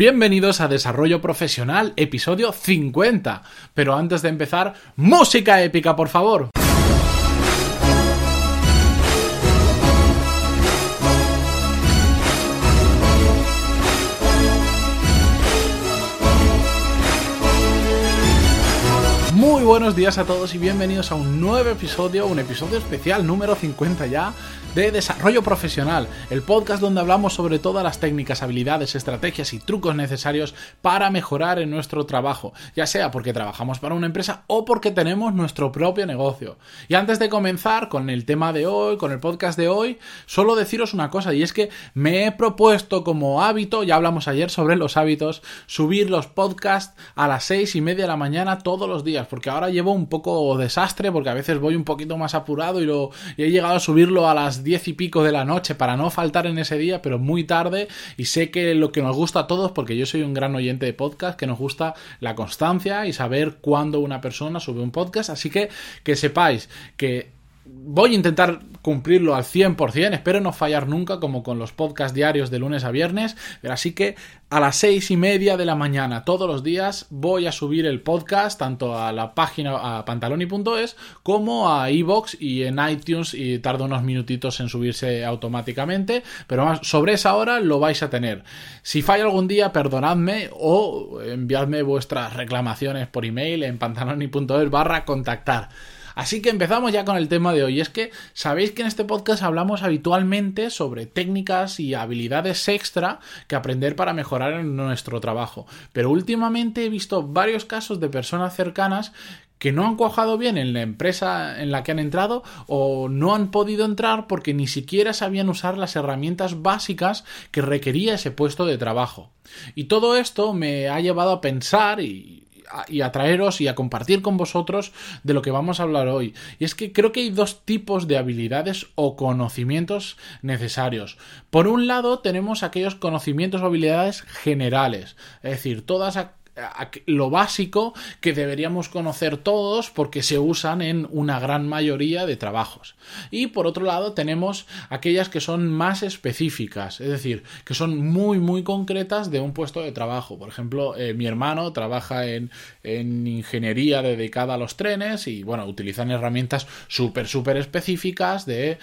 Bienvenidos a Desarrollo Profesional, episodio 50. Pero antes de empezar, música épica, por favor. Muy buenos días a todos y bienvenidos a un nuevo episodio, un episodio especial número 50 ya de Desarrollo Profesional, el podcast donde hablamos sobre todas las técnicas, habilidades, estrategias y trucos necesarios para mejorar en nuestro trabajo, ya sea porque trabajamos para una empresa o porque tenemos nuestro propio negocio. Y antes de comenzar con el tema de hoy, con el podcast de hoy, solo deciros una cosa y es que me he propuesto como hábito, ya hablamos ayer sobre los hábitos, subir los podcasts a las seis y media de la mañana todos los días, porque ahora llevo un poco desastre porque a veces voy un poquito más apurado y, lo, y he llegado a subirlo a las diez y pico de la noche para no faltar en ese día, pero muy tarde. Y sé que lo que nos gusta a todos, porque yo soy un gran oyente de podcast, que nos gusta la constancia y saber cuándo una persona sube un podcast. Así que que sepáis que voy a intentar cumplirlo al 100%, espero no fallar nunca como con los podcasts diarios de lunes a viernes, pero así que a las seis y media de la mañana todos los días voy a subir el podcast tanto a la página a pantaloni.es como a iBox y en iTunes y tarda unos minutitos en subirse automáticamente, pero sobre esa hora lo vais a tener. Si falla algún día, perdonadme o enviadme vuestras reclamaciones por email en pantaloni.es barra contactar. Así que empezamos ya con el tema de hoy. Es que sabéis que en este podcast hablamos habitualmente sobre técnicas y habilidades extra que aprender para mejorar en nuestro trabajo. Pero últimamente he visto varios casos de personas cercanas que no han cuajado bien en la empresa en la que han entrado o no han podido entrar porque ni siquiera sabían usar las herramientas básicas que requería ese puesto de trabajo. Y todo esto me ha llevado a pensar y y a traeros y a compartir con vosotros de lo que vamos a hablar hoy. Y es que creo que hay dos tipos de habilidades o conocimientos necesarios. Por un lado tenemos aquellos conocimientos o habilidades generales, es decir, todas lo básico que deberíamos conocer todos porque se usan en una gran mayoría de trabajos. Y por otro lado tenemos aquellas que son más específicas, es decir, que son muy muy concretas de un puesto de trabajo. Por ejemplo, eh, mi hermano trabaja en, en, ingeniería dedicada a los trenes y bueno, utilizan herramientas súper súper específicas de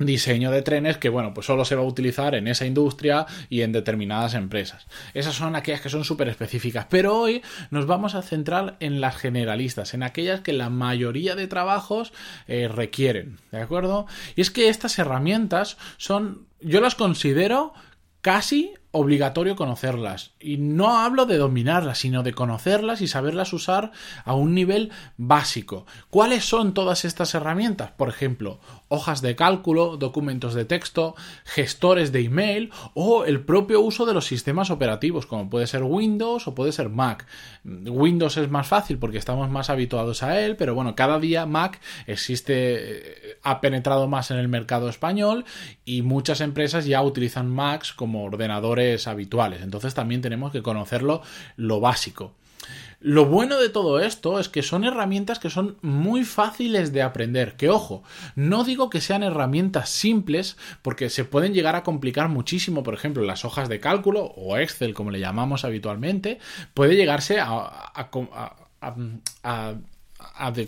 diseño de trenes que bueno pues solo se va a utilizar en esa industria y en determinadas empresas. Esas son aquellas que son súper específicas pero hoy nos vamos a centrar en las generalistas en aquellas que la mayoría de trabajos eh, requieren de acuerdo y es que estas herramientas son yo las considero casi obligatorio conocerlas. Y no hablo de dominarlas, sino de conocerlas y saberlas usar a un nivel básico. ¿Cuáles son todas estas herramientas? Por ejemplo, hojas de cálculo, documentos de texto, gestores de email o el propio uso de los sistemas operativos, como puede ser Windows o puede ser Mac. Windows es más fácil porque estamos más habituados a él, pero bueno, cada día Mac existe, eh, ha penetrado más en el mercado español y muchas empresas ya utilizan Macs como ordenadores habituales. Entonces también tenemos que conocerlo lo básico. Lo bueno de todo esto es que son herramientas que son muy fáciles de aprender. Que ojo, no digo que sean herramientas simples porque se pueden llegar a complicar muchísimo. Por ejemplo, las hojas de cálculo o Excel, como le llamamos habitualmente, puede llegarse a, a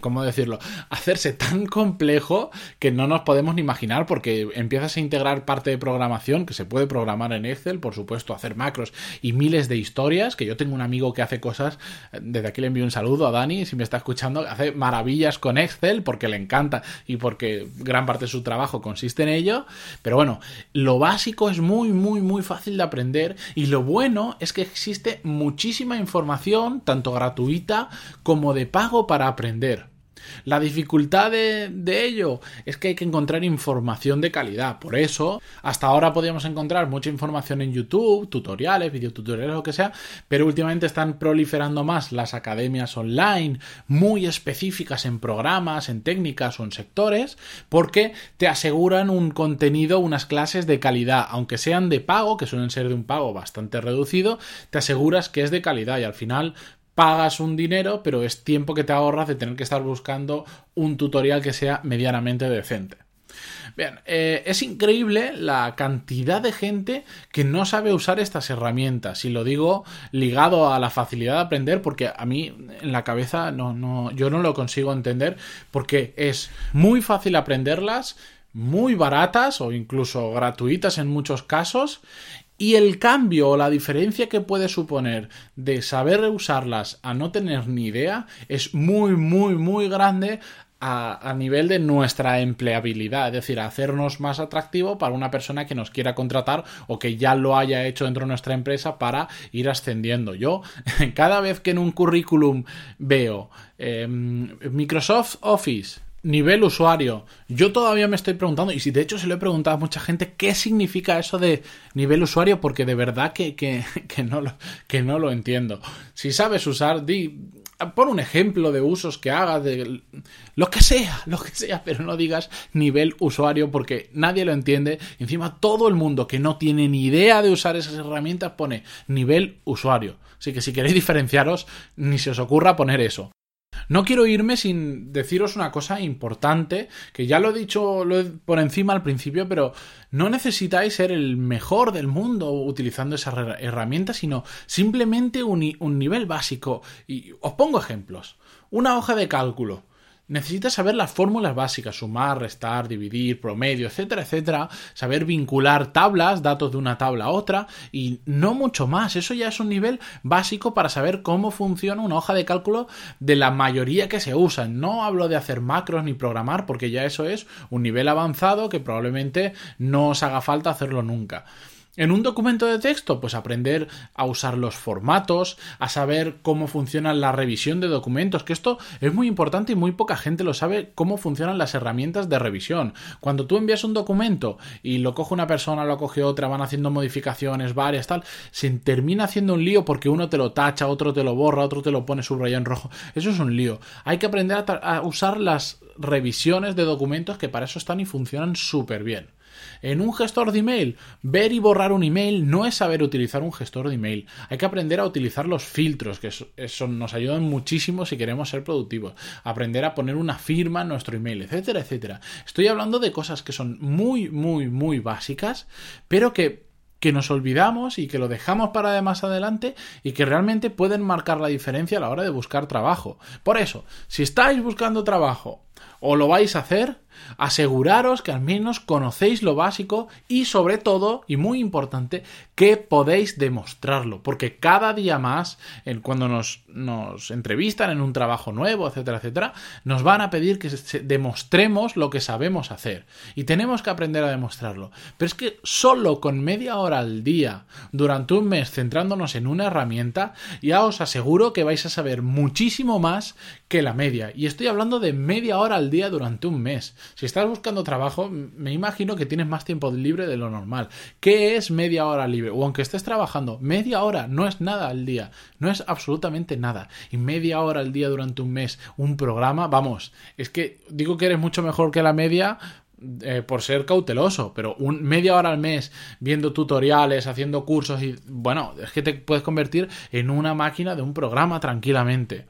¿cómo decirlo? Hacerse tan complejo que no nos podemos ni imaginar porque empiezas a integrar parte de programación que se puede programar en Excel, por supuesto, hacer macros y miles de historias, que yo tengo un amigo que hace cosas, desde aquí le envío un saludo a Dani, si me está escuchando, hace maravillas con Excel porque le encanta y porque gran parte de su trabajo consiste en ello, pero bueno, lo básico es muy, muy, muy fácil de aprender y lo bueno es que existe muchísima información, tanto gratuita como de pago para aprender La dificultad de, ello es que hay que encontrar información de calidad. Por eso, hasta ahora podíamos encontrar mucha información en YouTube, tutoriales, videotutoriales, lo que sea, pero últimamente están proliferando más las academias online muy específicas en programas, en técnicas o en sectores, porque te aseguran un contenido, unas clases de calidad, aunque sean de pago, que suelen ser de un pago bastante reducido, te aseguras que es de calidad y al final pagas un dinero, pero es tiempo que te ahorras de tener que estar buscando un tutorial que sea medianamente decente. Bien, eh, es increíble la cantidad de gente que no sabe usar estas herramientas. Y lo digo ligado a la facilidad de aprender, porque a mí en la cabeza no, no, yo no lo consigo entender, porque es muy fácil aprenderlas, muy baratas o incluso gratuitas en muchos casos. Y el cambio o la diferencia que puede suponer de saber usarlas a no tener ni idea es muy, muy, muy grande a, nivel de nuestra empleabilidad, es decir, hacernos más atractivo para una persona que nos quiera contratar o que ya lo haya hecho dentro de nuestra empresa para ir ascendiendo. Yo, cada vez que en un currículum veo em, Microsoft Office, nivel usuario. Yo todavía me estoy preguntando, y si de hecho se lo he preguntado a mucha gente, ¿qué significa eso de nivel usuario? Porque de verdad que, que, no, lo, que no lo entiendo. Si sabes usar, di, pon un ejemplo de usos que hagas, de lo que sea, lo que sea, pero no digas nivel usuario porque nadie lo entiende. Encima todo el mundo que no tiene ni idea de usar esas herramientas pone nivel usuario. Así que si queréis diferenciaros, ni se os ocurra poner eso. No quiero irme sin deciros una cosa importante, que ya lo he dicho por encima al principio, pero no necesitáis ser el mejor del mundo utilizando esas herramientas, sino simplemente un nivel básico. Y os pongo ejemplos. Una hoja de cálculo necesitas saber las fórmulas básicas, sumar, restar, dividir, promedio, etcétera, etcétera, saber vincular tablas, datos de una tabla a otra y no mucho más. Eso ya es un nivel básico para saber cómo funciona una hoja de cálculo de la mayoría que se usan. No hablo de hacer macros ni programar porque ya eso es un nivel avanzado que probablemente no os haga falta hacerlo nunca. En un documento de texto, pues aprender a usar los formatos, a saber cómo funciona la revisión de documentos, que esto es muy importante y muy poca gente lo sabe cómo funcionan las herramientas de revisión. Cuando tú envías un documento y lo coge una persona, lo coge otra, van haciendo modificaciones varias, tal, se termina haciendo un lío porque uno te lo tacha, otro te lo borra, otro te lo pone subrayado en rojo. Eso es un lío. Hay que aprender a, a usar las revisiones de documentos que para eso están y funcionan súper bien. En un gestor de email, ver y borrar un email no es saber utilizar un gestor de email. Hay que aprender a utilizar los filtros, que eso nos ayudan muchísimo si queremos ser productivos. Aprender a poner una firma en nuestro email, etcétera, etcétera. Estoy hablando de cosas que son muy, muy, muy básicas, pero que que nos olvidamos y que lo dejamos para más adelante y que realmente pueden marcar la diferencia a la hora de buscar trabajo. Por eso, si estáis buscando trabajo o lo vais a hacer, aseguraros que al menos conocéis lo básico y sobre todo, y muy importante, que podéis demostrarlo, porque cada día más, cuando nos, nos entrevistan en un trabajo nuevo, etcétera, etcétera, nos van a pedir que demostremos lo que sabemos hacer y tenemos que aprender a demostrarlo. Pero es que solo con media hora al día, durante un mes, centrándonos en una herramienta, ya os aseguro que vais a saber muchísimo más que la media. Y estoy hablando de media hora al día durante un mes. Si estás buscando trabajo, me imagino que tienes más tiempo libre de lo normal. ¿Qué es media hora libre? O aunque estés trabajando, media hora no es nada al día, no es absolutamente nada. Y media hora al día durante un mes, un programa, vamos, es que digo que eres mucho mejor que la media eh, por ser cauteloso, pero un, media hora al mes viendo tutoriales, haciendo cursos y bueno, es que te puedes convertir en una máquina de un programa tranquilamente.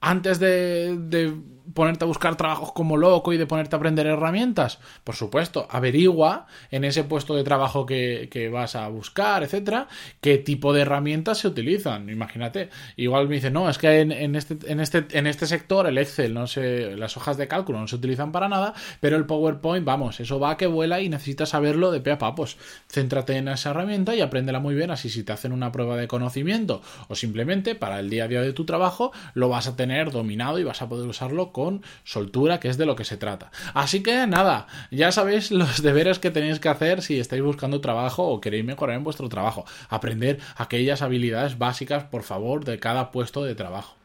Antes de ponerte a buscar trabajos como loco y de ponerte a aprender herramientas? Por supuesto, averigua en ese puesto de trabajo que, vas a buscar, etcétera, qué tipo de herramientas se utilizan. Imagínate, igual me dice, no, es que en, este, en, este, en este sector el Excel, no sé, las hojas de cálculo no se utilizan para nada, pero el PowerPoint, vamos, eso va que vuela y necesitas saberlo de pe a pa. Pues céntrate en esa herramienta y apréndela muy bien, así si te hacen una prueba de conocimiento o simplemente para el día a día de tu trabajo, lo vas a tener dominado y vas a poder usarlo con soltura, que es de lo que se trata. Así que nada, ya sabéis los deberes que tenéis que hacer si estáis buscando trabajo o queréis mejorar en vuestro trabajo. Aprender aquellas habilidades básicas, por favor, de cada puesto de trabajo.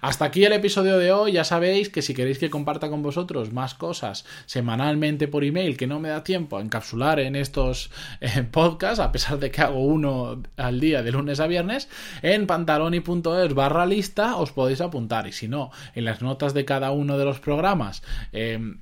Hasta aquí el episodio de hoy. Ya sabéis que si queréis que comparta con vosotros más cosas semanalmente por email que no me da tiempo a encapsular en estos eh, podcasts, a pesar de que hago uno al día de lunes a viernes, en pantaloni.es barra lista os podéis apuntar. Y si no, en las notas de cada uno de los programas. Em,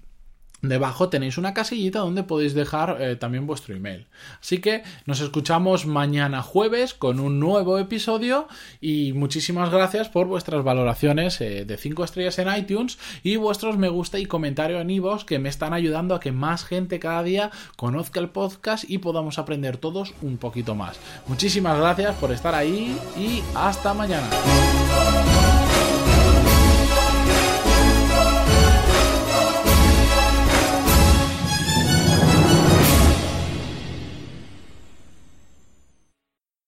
Debajo tenéis una casillita donde podéis dejar eh, también vuestro email. Así que nos escuchamos mañana jueves con un nuevo episodio y muchísimas gracias por vuestras valoraciones eh, de 5 estrellas en iTunes y vuestros me gusta y comentario en iVoox que me están ayudando a que más gente cada día conozca el podcast y podamos aprender todos un poquito más. Muchísimas gracias por estar ahí y hasta mañana.